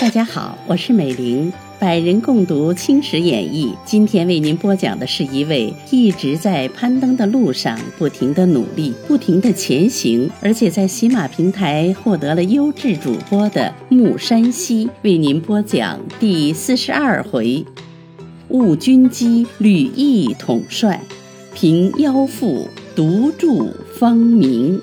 大家好，我是美玲，百人共读《青史演义》。今天为您播讲的是一位一直在攀登的路上不停的努力、不停的前行，而且在喜马平台获得了优质主播的木山西，为您播讲第四十二回：误军机，吕毅统帅，平妖妇，独筑方明。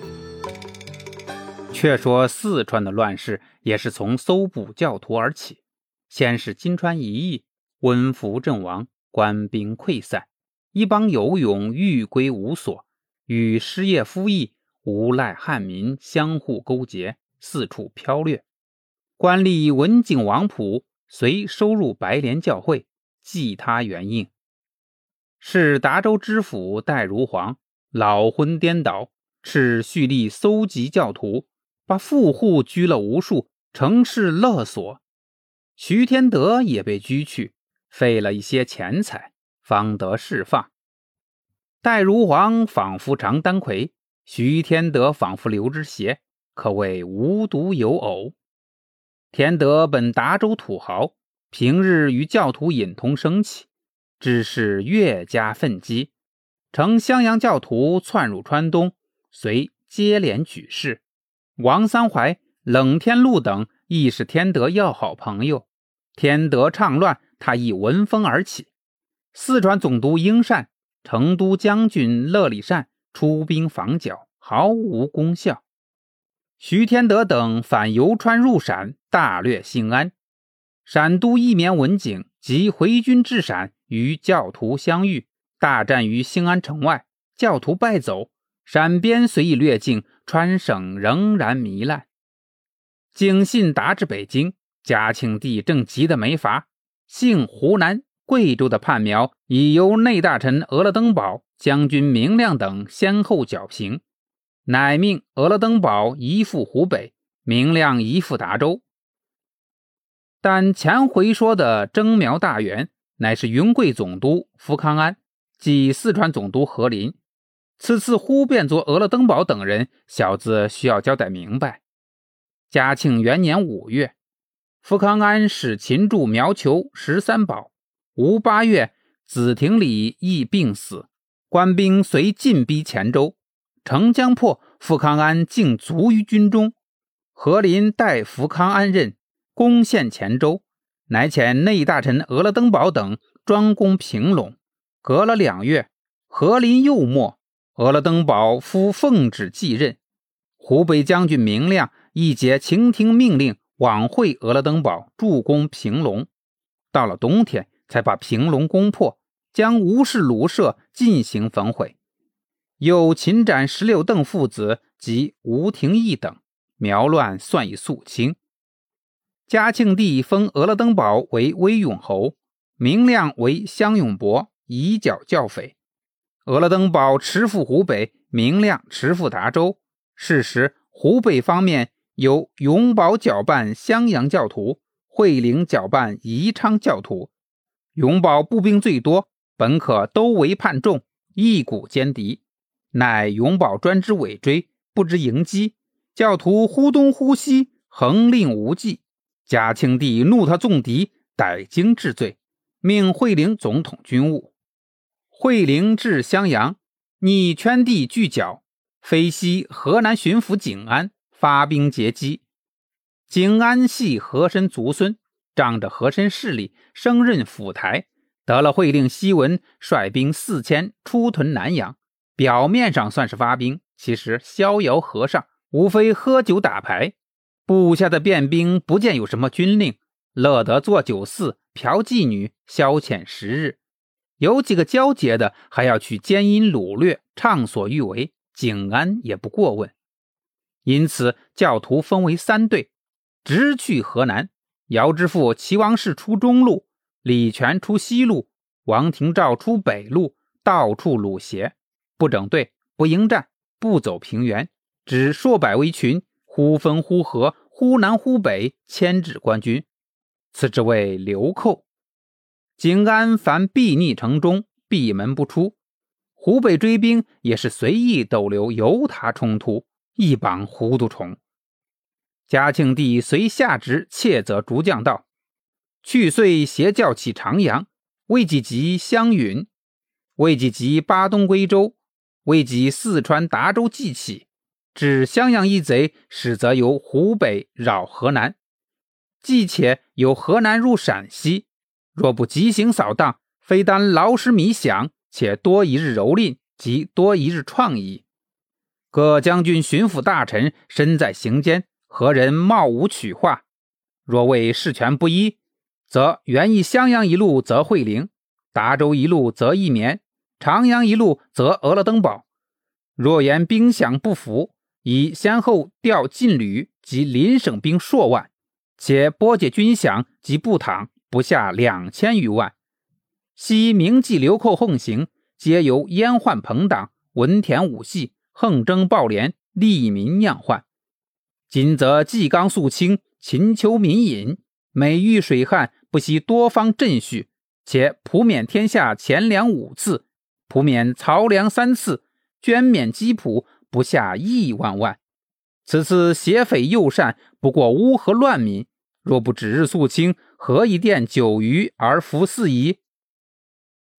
却说四川的乱世也是从搜捕教徒而起。先是金川一役，温福阵亡，官兵溃散，一帮游勇欲归无所，与失业夫役、无赖汉民相互勾结，四处飘掠。官吏文景王溥遂收入白莲教会，祭他元应。是达州知府戴如煌老昏颠倒，斥蓄力搜集教徒。把富户拘了无数，城市勒索。徐天德也被拘去，费了一些钱财，方得释放。戴如煌仿佛常丹魁，徐天德仿佛刘知邪，可谓无独有偶。天德本达州土豪，平日与教徒隐同生起，只是越加愤激，乘襄阳教徒窜入川东，遂接连举事。王三怀、冷天禄等亦是天德要好朋友。天德倡乱，他亦闻风而起。四川总督英善、成都将军乐礼善出兵防剿，毫无功效。徐天德等反游川入陕，大掠兴安。陕都一棉文景及回军至陕，与教徒相遇，大战于兴安城外，教徒败走。陕边虽已略尽，川省仍然糜烂。警信达至北京，嘉庆帝正急得没法。幸湖南、贵州的叛苗已由内大臣额勒登堡、将军明亮等先后剿平，乃命额勒登堡移赴湖北，明亮移赴达州。但前回说的征苗大员，乃是云贵总督福康安即四川总督何林。此次忽变作俄勒登堡等人，小子需要交代明白。嘉庆元年五月，福康安使擒住苗球十三宝。吴八月，子廷礼亦病死，官兵遂进逼黔州。城将破，福康安竟卒于军中。何林代福康安任，攻陷黔州，乃遣内大臣俄勒登堡等专攻平陇。隔了两月，和林又没。俄勒登堡夫奉旨继任，湖北将军明亮一节倾听命令，往会俄勒登堡，助攻平龙。到了冬天，才把平龙攻破，将吴氏庐舍进行焚毁。又擒斩石六邓父子及吴廷义等，苗乱算已肃清。嘉庆帝封俄勒登堡为威永侯，明亮为襄永伯，以剿教匪。俄勒登堡持赴湖北，明亮持赴达州。是时，湖北方面由永保搅拌襄阳教徒，惠灵搅拌宜昌教徒。永保步兵最多，本可都为叛众，一鼓歼敌，乃永保专之尾追，不知迎击，教徒忽东忽西，横令无忌。嘉庆帝怒他纵敌，逮京治罪，命惠灵总统军务。惠陵至襄阳，拟圈地聚剿。飞西河南巡抚景安发兵截击。景安系和珅族孙，仗着和珅势力，升任府台，得了惠令檄文，率兵四千出屯南阳。表面上算是发兵，其实逍遥和尚，无非喝酒打牌。部下的便兵不见有什么军令，乐得做酒肆、嫖妓女，消遣时日。有几个交结的，还要去奸淫掳掠，畅所欲为，景安也不过问。因此，教徒分为三队，直去河南。姚知父齐王氏出中路，李全出西路，王廷照出北路，到处掳劫，不整队，不迎战，不走平原，只数百为群，忽分忽合，忽南忽北，牵制官军。此之谓流寇。景安凡避匿城中，闭门不出。湖北追兵也是随意逗留，由他冲突，一帮糊涂虫。嘉庆帝随下旨窃责诸将道：“去岁携教起长阳，未及及湘云，未及及巴东归州，未及四川达州即起。至襄阳一贼，始则由湖北扰河南，既且由河南入陕西。若不急行扫荡，非但劳师弥饷。”且多一日蹂躏，即多一日创意。各将军、巡抚大臣身在行间，何人冒无取化？若为事权不一，则原意襄阳一路则会陵，达州一路则义绵，长阳一路则俄勒登堡。若言兵饷不符，已先后调禁旅及邻省兵数万，且拨解军饷及布躺不下两千余万。昔名妓流寇横行，皆由阉宦朋党、文田武系横征暴敛，利民酿患。今则纪纲肃清，勤求民隐，每遇水旱，不惜多方赈恤，且普免天下钱粮五次，普免漕粮三次，捐免积朴不下亿万万。此次邪匪诱善，不过乌合乱民。若不指日肃清，何以奠九余而服四夷？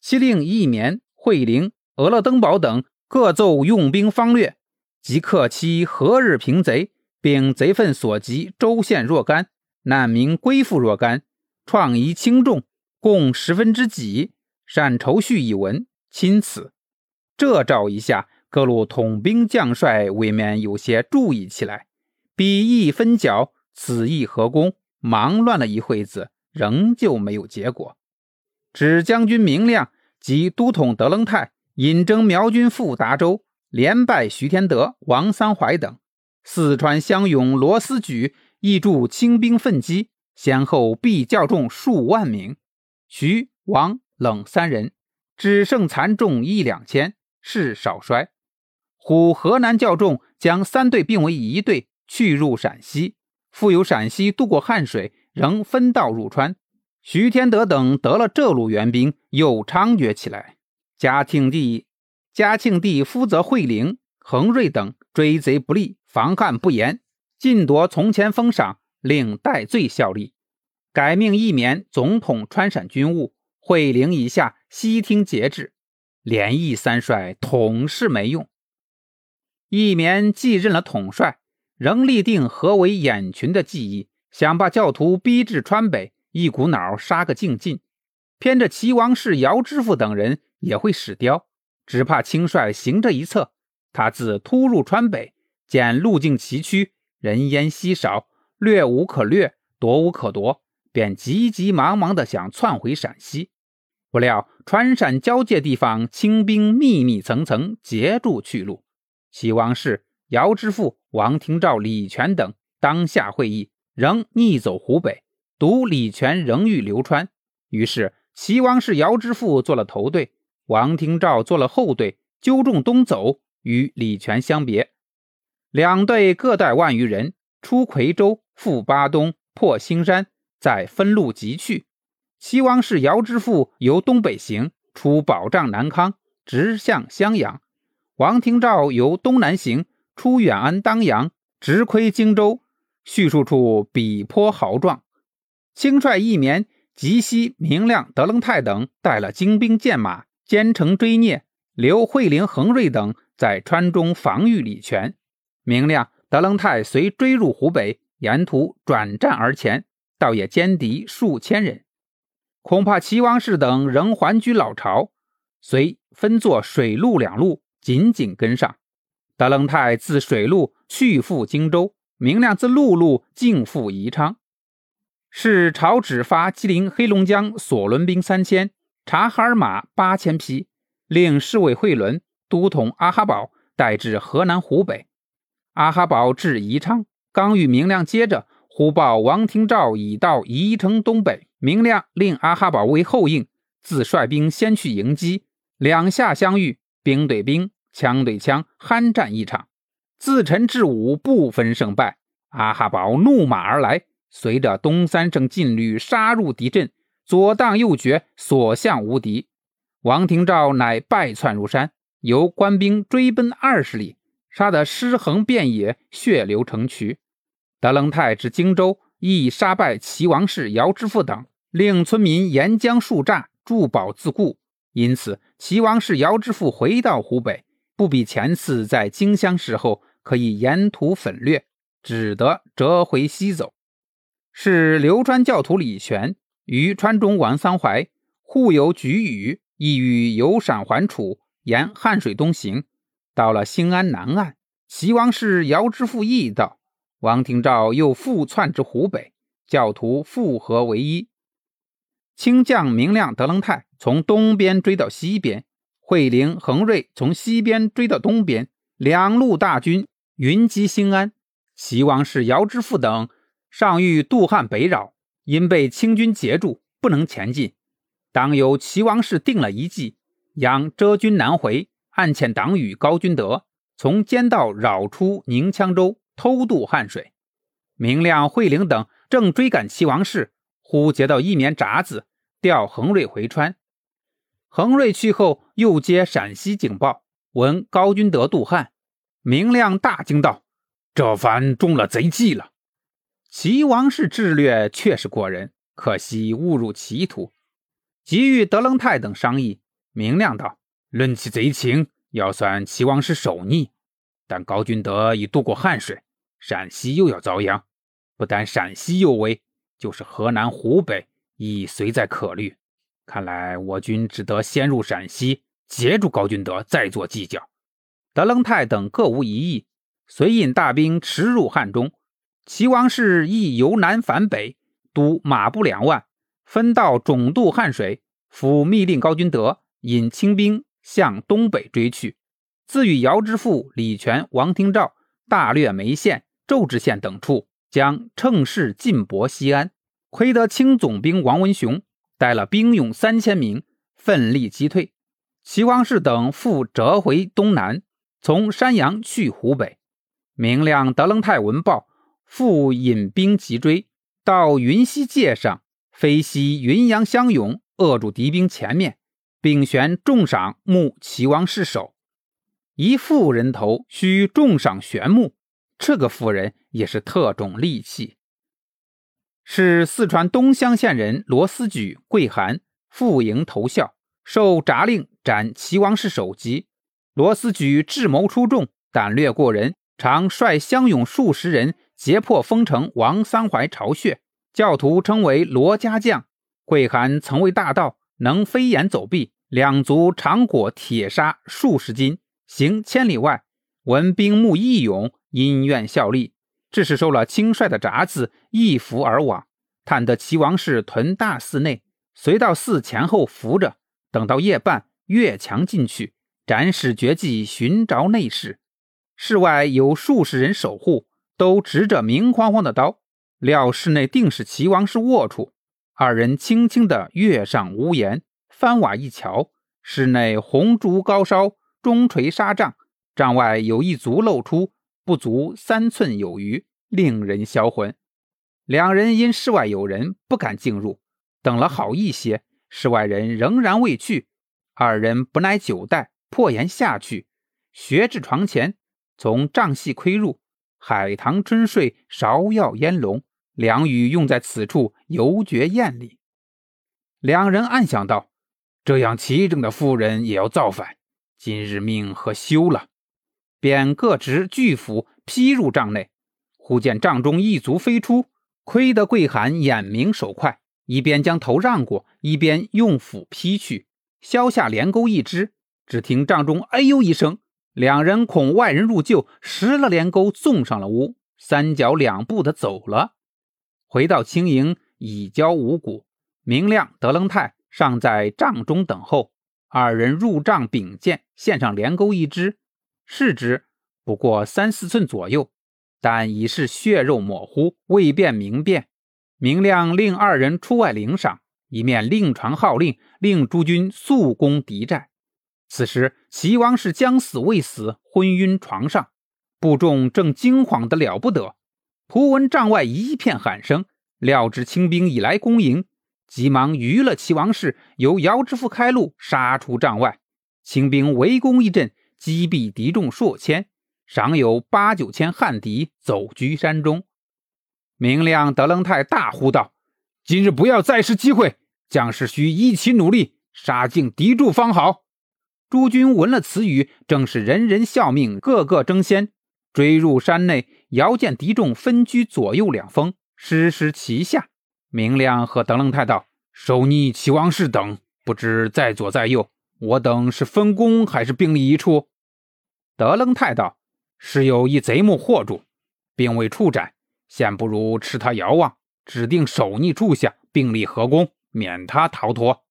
其令义绵、惠陵、俄勒登堡等各奏用兵方略，即刻期何日平贼，并贼愤所及州县若干，难民归附若干，创夷轻重共十分之几，善筹绪以文。钦此。这诏一下，各路统兵将帅未免有些注意起来。彼意分剿，此意合攻，忙乱了一会子，仍旧没有结果。指将军明亮及都统德楞泰引征苗军赴达州，连败徐天德、王三怀等。四川乡勇罗思举亦助清兵奋击，先后毙教众数万名。徐、王、冷三人只剩残众一两千，是少衰。虎河南教众将三队并为一队，去入陕西。复由陕西渡过汉水，仍分道入川。徐天德等得了这路援兵，又猖獗起来。嘉庆帝、嘉庆帝夫责惠陵、恒瑞等追贼不利，防汉不严，尽夺从前封赏，令戴罪效力。改命义绵总统川陕军务，惠陵以下悉听节制。连义三帅统是没用。义绵继任了统帅，仍立定何为眼群的记忆，想把教徒逼至川北。一股脑杀个净尽，偏着齐王氏姚知府等人也会使刁，只怕轻率行这一策。他自突入川北，见路径崎岖，人烟稀少，掠无可掠，夺无可夺，便急急忙忙地想窜回陕西。不料川陕交界地方清兵密密层层，截住去路。齐王氏姚知府、王廷照、李全等当下会议，仍逆走湖北。独李全仍欲流川，于是齐王氏姚之父做了头队，王廷照做了后队，纠众东走，与李全相别。两队各带万余人，出夔州，赴巴东，破兴山，再分路急去。齐王氏姚之父由东北行，出保障南康，直向襄阳；王廷照由东南行，出远安当阳，直窥荆州。叙述处笔颇豪壮。轻率一绵、吉西、明亮、德楞泰等带了精兵健马，兼程追聂。刘惠陵、恒瑞等在川中防御李全。明亮、德楞泰随追入湖北，沿途转战而前，倒也歼敌数千人。恐怕齐王氏等仍还居老巢，遂分作水陆两路，紧紧跟上。德楞泰自水路去赴荆州，明亮自陆路径赴宜昌。是朝旨发吉林、黑龙江索伦兵三千，察哈尔马八千匹，令侍卫惠伦、都统阿哈宝带至河南湖北。阿哈宝至宜昌，刚与明亮接着，忽报王廷照已到宜城东北。明亮令阿哈宝为后应，自率兵先去迎击。两下相遇，兵对兵，枪对枪，酣战一场，自陈至武，不分胜败。阿哈宝怒马而来。随着东三省劲旅杀入敌阵，左荡右绝，所向无敌。王廷照乃败窜入山，由官兵追奔二十里，杀得尸横遍野，血流成渠。德楞泰至荆州，亦杀败齐王氏姚之父等，令村民沿江树栅，筑堡自固。因此，齐王氏姚之父回到湖北，不比前次在荆襄时候可以沿途粉掠，只得折回西走。是流川教徒李全与川中王桑槐互有举语，意欲游陕还楚，沿汉水东行。到了兴安南岸，齐王氏姚之父意道，王廷照又复窜至湖北，教徒复合为一。清将明亮、德楞泰从东边追到西边，惠陵、恒瑞从西边追到东边，两路大军云集兴安。齐王氏姚之父等。上欲渡汉北扰，因被清军截住，不能前进。当由齐王氏定了一计，养遮军南回，暗遣党羽高君德从间道扰出宁羌州，偷渡汉水。明亮、惠陵等正追赶齐王氏，忽接到一面札子，调恒瑞回川。恒瑞去后，又接陕西警报，闻高君德渡汉。明亮大惊道：“这番中了贼计了。”齐王氏智略确实过人，可惜误入歧途。即与德楞泰等商议，明亮道：“论起贼情，要算齐王氏首逆。但高君德已渡过汉水，陕西又要遭殃。不但陕西有危，就是河南、湖北亦随在可虑。看来我军只得先入陕西，截住高君德，再做计较。”德楞泰等各无一议，遂引大兵驰入汉中。齐王氏亦由南返北，督马步两万，分道总渡汉水。府密令高君德引清兵向东北追去。自与姚之父李全、王廷照大略眉县、周至县等处，将乘势进博西安。亏得清总兵王文雄带了兵勇三千名，奋力击退。齐王氏等复折回东南，从山阳去湖北。明亮、德楞泰闻报。复引兵急追，到云溪界上，飞袭云阳相拥，扼住敌兵前面，并悬重赏目齐王失守。一妇人头需重赏玄木，这个妇人也是特种利器。是四川东乡县人罗思举、桂寒赴营投效，受札令斩齐王氏首级。罗思举智谋出众，胆略过人，常率乡勇数十人。劫破封城，王三怀巢穴，教徒称为罗家将。桂寒曾为大盗，能飞檐走壁，两足长裹铁砂数十斤，行千里外。闻兵木义勇，因愿效力，致使收了轻率的札子，一扶而往。探得齐王氏屯大寺内，随到寺前后扶着，等到夜半，越墙进去，展使绝技，寻找内室。室外有数十人守护。都执着明晃晃的刀，料室内定是齐王氏卧处。二人轻轻地跃上屋檐，翻瓦一瞧，室内红烛高烧，中垂纱帐，帐外有一足露出，不足三寸有余，令人销魂。两人因室外有人，不敢进入。等了好一些，室外人仍然未去，二人不耐久待，破岩下去，学至床前，从帐隙窥入。海棠春睡，芍药烟笼，两语用在此处，犹觉艳丽。两人暗想道：“这样齐整的妇人也要造反，今日命何休了？”便各执巨斧劈入帐内。忽见帐中一足飞出，亏得桂寒眼明手快，一边将头让过，一边用斧劈去，削下连钩一只。只听帐中“哎呦”一声。两人恐外人入救，拾了连钩，送上了屋，三脚两步的走了。回到青营，已交五谷。明亮、德楞泰尚在帐中等候。二人入帐禀见，献上连钩一只，视之不过三四寸左右，但已是血肉模糊，未辨明辨。明亮令二人出外领赏，一面另传号令，令诸军速攻敌寨。此时，齐王氏将死未死，昏晕床上，部众正惊慌的了不得。突闻帐外一片喊声，料知清兵已来攻营，急忙娱了齐王氏，由姚之父开路，杀出帐外。清兵围攻一阵，击毙敌众数千，尚有八九千汉敌走居山中。明亮德楞泰大呼道：“今日不要再失机会，将士需一起努力，杀尽敌众方好。”诸军闻了此语，正是人人效命，个个争先，追入山内，遥见敌众分居左右两峰，师师齐下。明亮和德楞泰道：“守逆齐王氏等不知在左在右，我等是分工还是并立一处？”德楞泰道：“是有一贼目惑住，并未处斩，现不如持他遥望，指定守逆处下并立合攻，免他逃脱。”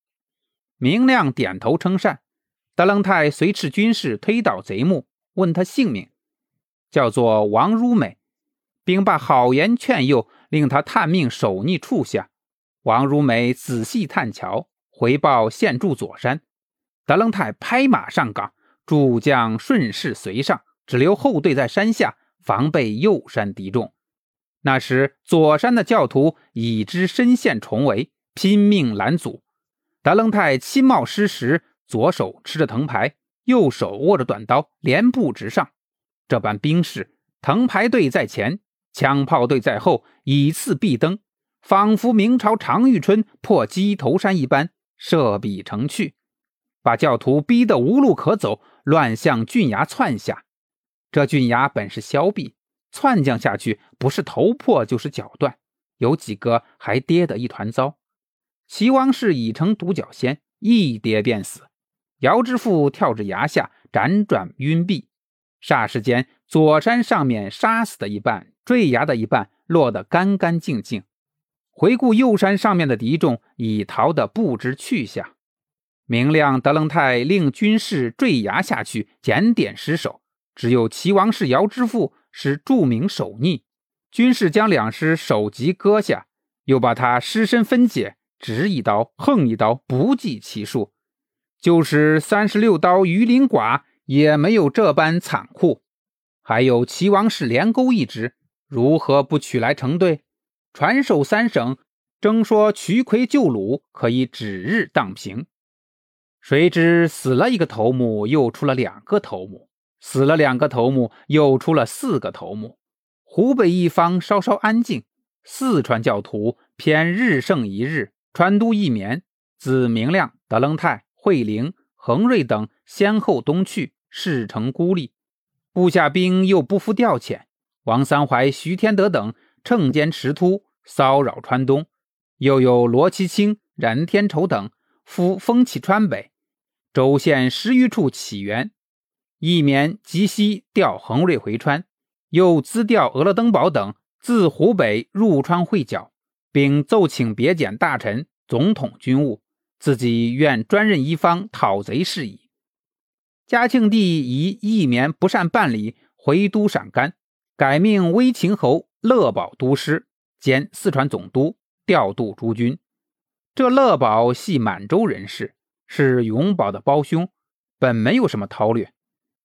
明亮点头称善。德楞泰随斥军士推倒贼目，问他姓名，叫做王如美，并把好言劝诱，令他探命守逆处下。王如美仔细探瞧，回报现住左山。德楞泰拍马上岗，诸将顺势随上，只留后队在山下防备右山敌众。那时左山的教徒已知深陷重围，拼命拦阻。德楞泰亲冒失时。左手持着藤牌，右手握着短刀，连步直上。这般兵势，藤牌队在前，枪炮队在后，以次必登，仿佛明朝常遇春破鸡头山一般，射笔成趣，把教徒逼得无路可走，乱向峻崖窜下。这峻崖本是削壁，窜将下去，不是头破就是脚断，有几个还跌得一团糟。齐王氏已成独角仙，一跌便死。姚知父跳至崖下，辗转晕毙。霎时间，左山上面杀死的一半，坠崖的一半落得干干净净。回顾右山上面的敌众，已逃得不知去向。明亮德楞泰令军士坠崖下去，检点尸首。只有齐王氏姚之父是著名守逆，军士将两尸首级割下，又把他尸身分解，直一刀，横一刀，不计其数。就是三十六刀鱼鳞剐也没有这般残酷。还有齐王氏连钩一支，如何不取来成对？传授三省，争说渠魁救鲁可以指日荡平。谁知死了一个头目，又出了两个头目；死了两个头目，又出了四个头目。湖北一方稍稍安静，四川教徒偏日胜一日。川都一绵，自明亮、德楞泰。惠灵、恒瑞等先后东去，事成孤立，部下兵又不服调遣。王三怀、徐天德等乘间驰突，骚扰川东；又有罗其清、冉天仇等夫风起川北，州县十余处起源。一绵即西调恒瑞回川，又资调俄勒登堡等自湖北入川会剿，并奏请别检大臣、总统军务。自己愿专任一方讨贼事宜。嘉庆帝以一绵不善办理，回都陕甘，改命威秦侯乐宝都师兼四川总督，调度诸军。这乐宝系满洲人士，是永保的胞兄，本没有什么韬略。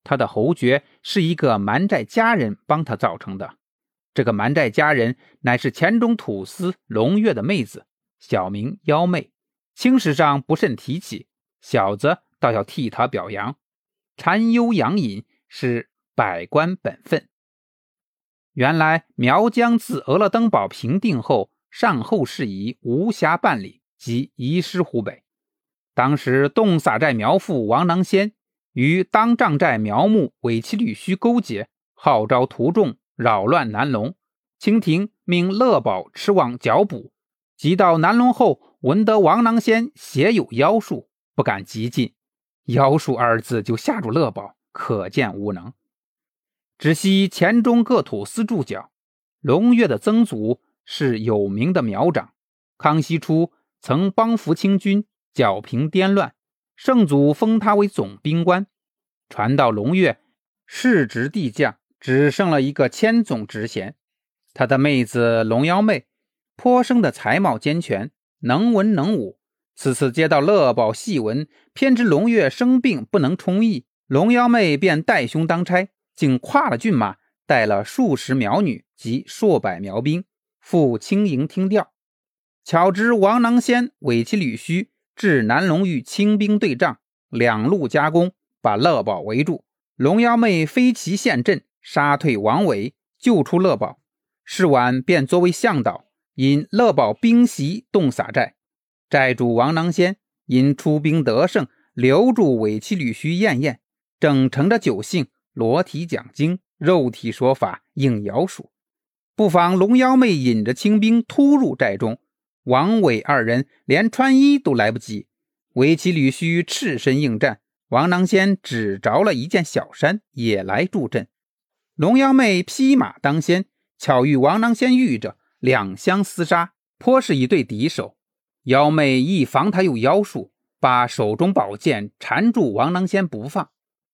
他的侯爵是一个蛮寨家人帮他造成的。这个蛮寨家人乃是黔中土司龙月的妹子，小名幺妹。清史上不甚提起，小子倒要替他表扬。禅优养隐是百官本分。原来苗疆自俄勒登堡平定后，善后事宜无暇办理，即移师湖北。当时洞撒寨苗父王囊仙与当帐寨苗木伪齐吕须勾结，号召徒众扰乱南龙。清廷命乐宝持往剿捕，即到南龙后。闻得王囊仙写有妖术，不敢急进。妖术二字就吓住乐宝，可见无能。只惜黔中各土司驻脚，龙月的曾祖是有名的苗长，康熙初曾帮扶清军，剿平颠乱，圣祖封他为总兵官。传到龙月，世职递降，只剩了一个千总职衔。他的妹子龙妖妹，颇生的才貌兼全。能文能武，此次接到乐宝细文，偏知龙月生病不能充役，龙妖妹便带兄当差，竟跨了骏马，带了数十苗女及数百苗兵，赴青营听调。巧知王囊仙委其吕须至南龙与清兵对仗，两路夹攻，把乐宝围住。龙妖妹飞骑陷阵，杀退王伟，救出乐宝。事晚便作为向导，引乐宝兵袭洞撒寨。寨主王囊仙因出兵得胜，留住尾骑吕须燕燕，正乘着酒兴，裸体讲经，肉体说法，应摇数。不妨龙妖妹引着清兵突入寨中，王伟二人连穿衣都来不及，尾骑吕须赤身应战。王囊仙只着了一件小衫，也来助阵。龙妖妹披马当先，巧遇王囊仙遇着，两相厮杀，颇是一对敌手。妖妹一防他有妖术，把手中宝剑缠住王囊仙不放。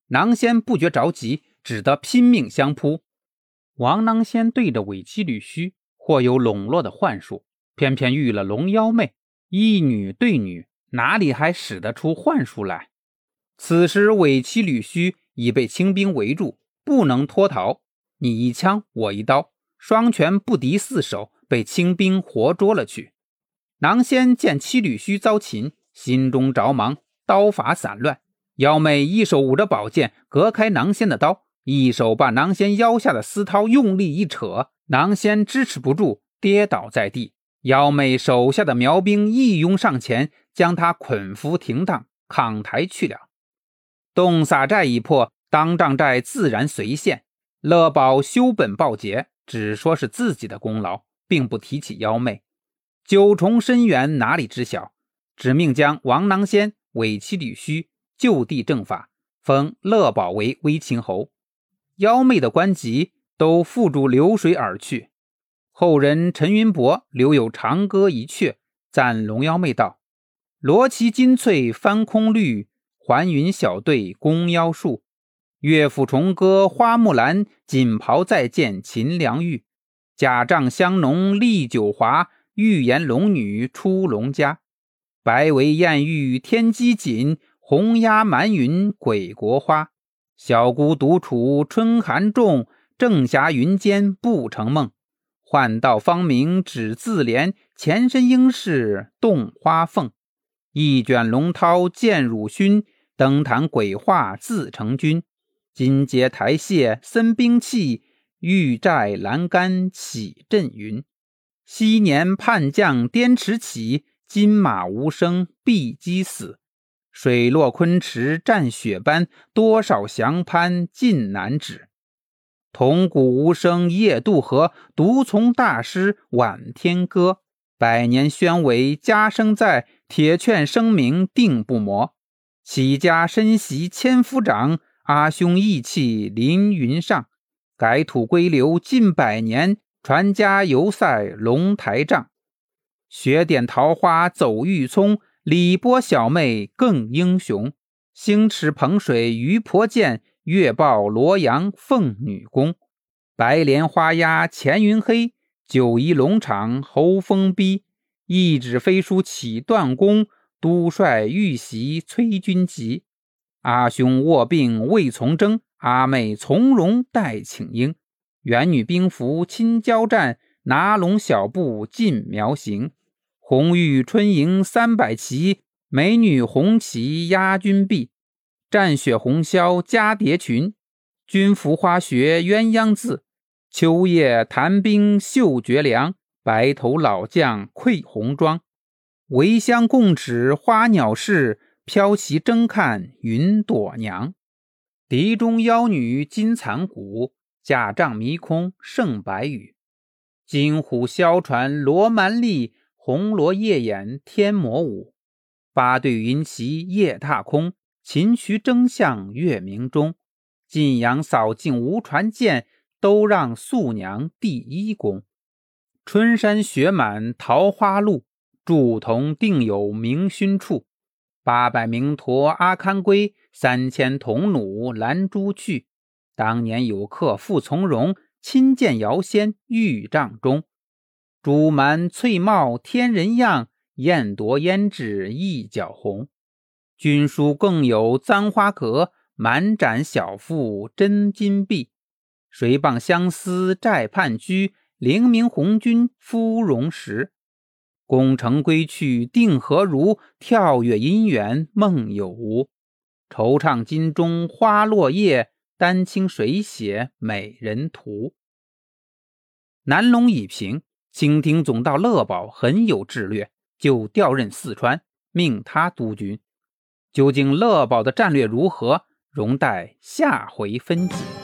囊仙不觉着急，只得拼命相扑。王囊仙对着尾妻吕须，或有笼络的幻术，偏偏遇了龙妖妹，一女对女，哪里还使得出幻术来？此时，尾七吕须已被清兵围住，不能脱逃。你一枪，我一刀，双拳不敌四手，被清兵活捉了去。囊仙见七吕须遭擒，心中着忙，刀法散乱。妖妹一手捂着宝剑，隔开囊仙的刀，一手把囊仙腰下的丝绦用力一扯，囊仙支持不住，跌倒在地。幺妹手下的苗兵一拥上前，将他捆缚停当，扛抬去了。洞撒寨已破，当帐寨自然随现。乐宝修本报捷，只说是自己的功劳，并不提起幺妹。九重深渊哪里知晓，只命将王囊仙、尾妻吕须就地正法，封乐宝为威清侯。幺妹的官籍都付诸流水而去。后人陈云伯留有长歌一阙，赞龙妖妹道：“罗旗金翠翻空绿。”还云小队弓腰束，乐府重歌花木兰，锦袍再见秦良玉。甲帐香浓丽酒华，玉颜龙女出龙家。白围艳玉天机锦，红压满云鬼国花。小姑独处春寒重，正霞云间不成梦。换道芳名只自怜，前身应是洞花凤。一卷龙涛见汝勋。登坛鬼话自成君，金阶台榭森兵器，玉寨栏杆起阵云。昔年叛将滇池起，金马无声碧鸡死。水落昆池战雪斑，多少降攀尽难止。铜鼓无声夜渡河，独从大师晚天歌。百年宣为家声在，铁券声名定不磨。起家身袭千夫长，阿兄义气凌云上。改土归流近百年，传家犹赛龙台帐。雪点桃花走玉葱，李波小妹更英雄。星驰彭水鱼婆见，月报罗阳凤女宫。白莲花压乾云黑，九夷龙场侯风逼。一纸飞书起断弓。都帅遇袭催军急，阿兄卧病未从征，阿妹从容待请缨。元女兵符亲交战，拿龙小步进苗行。红玉春迎三百骑，美女红旗压军壁。战雪红绡加蝶裙，军服花雪鸳鸯字。秋夜谈兵绣绝粮，白头老将愧红妆。围香共指花鸟事，飘旗争看云朵娘。笛中妖女金蚕鼓，假帐迷空胜白羽。金虎萧传罗蛮力，红罗夜掩天魔舞。八对云旗夜踏空，琴曲争向月明中。晋阳扫尽无船舰，都让素娘第一功。春山雪满桃花路。铸铜定有明勋处，八百名驼阿堪归，三千铜弩拦朱去。当年有客复从容，亲见瑶仙玉帐中。朱蛮翠帽天人样，燕夺胭脂一角红。军书更有簪花格，满盏小腹真金碧。谁傍相思债畔居，凌明红军芙蓉石。功成归去定何如？跳跃姻缘梦有无？惆怅金钟花落叶，丹青水写美人图。南龙已平，清廷总道乐宝很有智略，就调任四川，命他督军。究竟乐宝的战略如何容待下回分解。